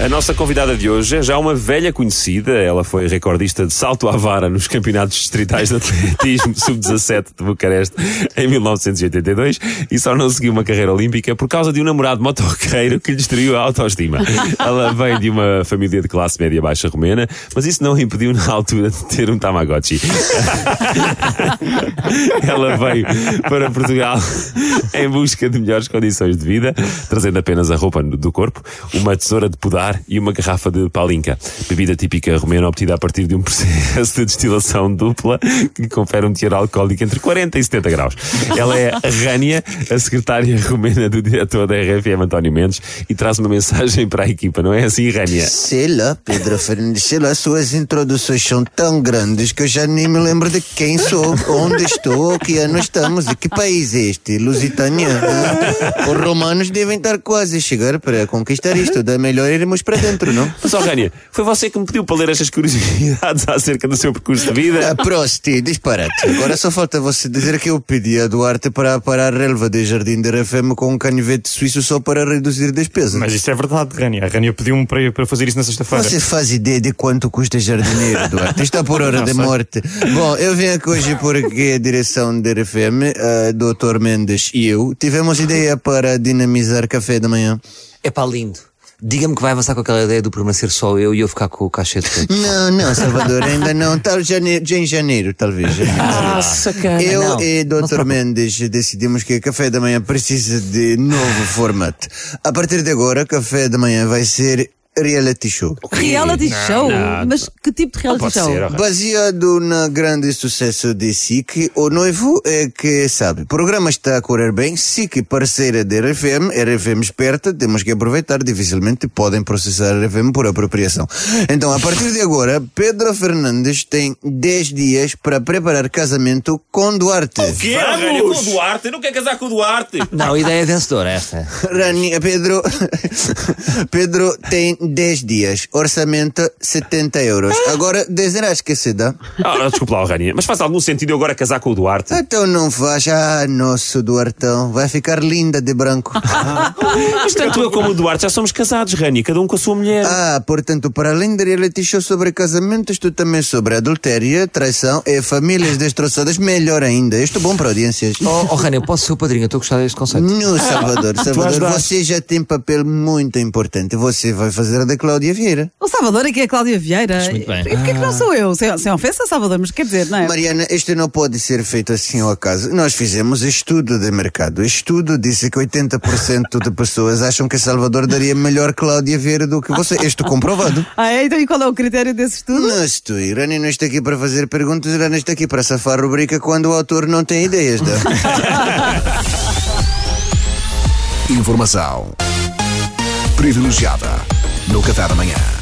A nossa convidada de hoje é já uma velha conhecida. Ela foi recordista de salto à vara nos campeonatos distritais de atletismo sub-17 de Bucareste em 1982 e só não seguiu uma carreira olímpica por causa de um namorado motoqueiro que lhe destruiu a autoestima. Ela vem de uma família de classe média baixa romena, mas isso não a impediu na altura de ter um Tamagotchi. Ela veio para Portugal em busca de melhores condições de vida, trazendo apenas a roupa do corpo, uma tesoura de podar e uma garrafa de palinka, bebida típica romena obtida a partir de um processo de destilação dupla que confere um teor alcoólico entre 40 e 70 graus. Ela é a Rânia, a secretária romena do diretor da RFM António Mendes e traz uma mensagem para a equipa, não é assim, Rânia? Sei lá, Pedro Fernandes, sei lá, suas introduções são tão grandes que eu já nem me lembro de quem sou, onde estou, que ano estamos e que país é este, Lusitânia. Os romanos devem estar quase a chegar para conquistar isto, da melhor irmos para dentro, não? Mas, ó, Rânia, foi você que me pediu para ler estas curiosidades acerca do seu percurso de vida? Ah, prosti, disparate. Agora só falta você dizer que eu pedi a Duarte para parar a relva de Jardim de RFM com um canivete suíço só para reduzir despesas. Mas isto é verdade, Rania. A Rania pediu-me para, para fazer isso na sexta-feira. Você faz ideia de quanto custa jardineiro, Duarte? Está por hora de morte. Bom, eu vim aqui hoje porque a direção da RFM, a Dr. Mendes e eu, tivemos ideia para dinamizar café da manhã. É pá, lindo. Diga-me que vai avançar com aquela ideia do ser só eu e eu ficar com o cachê todo. Não, não, Salvador, ainda não. Tal janeiro, já em janeiro, talvez. Ah, sacana. Eu não. e Dr. Mendes decidimos que Café da Manhã precisa de novo formato. A partir de agora, Café da Manhã vai ser reality show. Reality show? Mas que tipo de reality show? ser. Baseado no grande sucesso de SIC, o noivo é que sabe. O programa está a correr bem. SIC, parceira da RFM, RFM esperta, temos que aproveitar. Dificilmente podem processar a RFM por apropriação. Então, a partir de agora, Pedro Fernandes tem 10 dias para preparar casamento com Duarte. Que Rânia, com o Duarte? Não quero casar com o Duarte. Não, a ideia é vencedora esta. Rani, Pedro, Pedro tem 10 dias, orçamento 70 euros. Agora, deverá esquecida. Ah, desculpa lá, Rânia, mas faz algum sentido eu agora casar com o Duarte? Então não faz, ah, nosso Duartão, vai ficar linda de branco. Mas tanto eu como o Duarte já somos casados, Rânia, cada um com a sua mulher. Ah, portanto, para além de reality show sobre casamentos, tu também sobre adultério, traição e famílias destroçadas, melhor ainda. Isto é bom para audiências. Oh, oh Rania, eu posso ser o padrinho, eu estou a gostar deste conceito. No Salvador, Salvador, você já tem papel muito importante. Você vai fazer a da Cláudia Vieira. O Salvador aqui é a Cláudia Vieira. muito bem. E porquê que não sou eu? Sem, sem ofensa, Salvador, mas quer dizer, não é? Mariana, isto não pode ser feito assim ao acaso. Nós fizemos estudo de mercado. O estudo disse que 80% de pessoas acham que Salvador daria melhor Cláudia Vieira do que você. Isto comprovado. Ah, é? Então e qual é o critério desse estudo? Não estou. Irani não está aqui para fazer perguntas, Irani está aqui para safar a rubrica quando o autor não tem ideias. Tá? Informação privilegiada no Café da Manhã.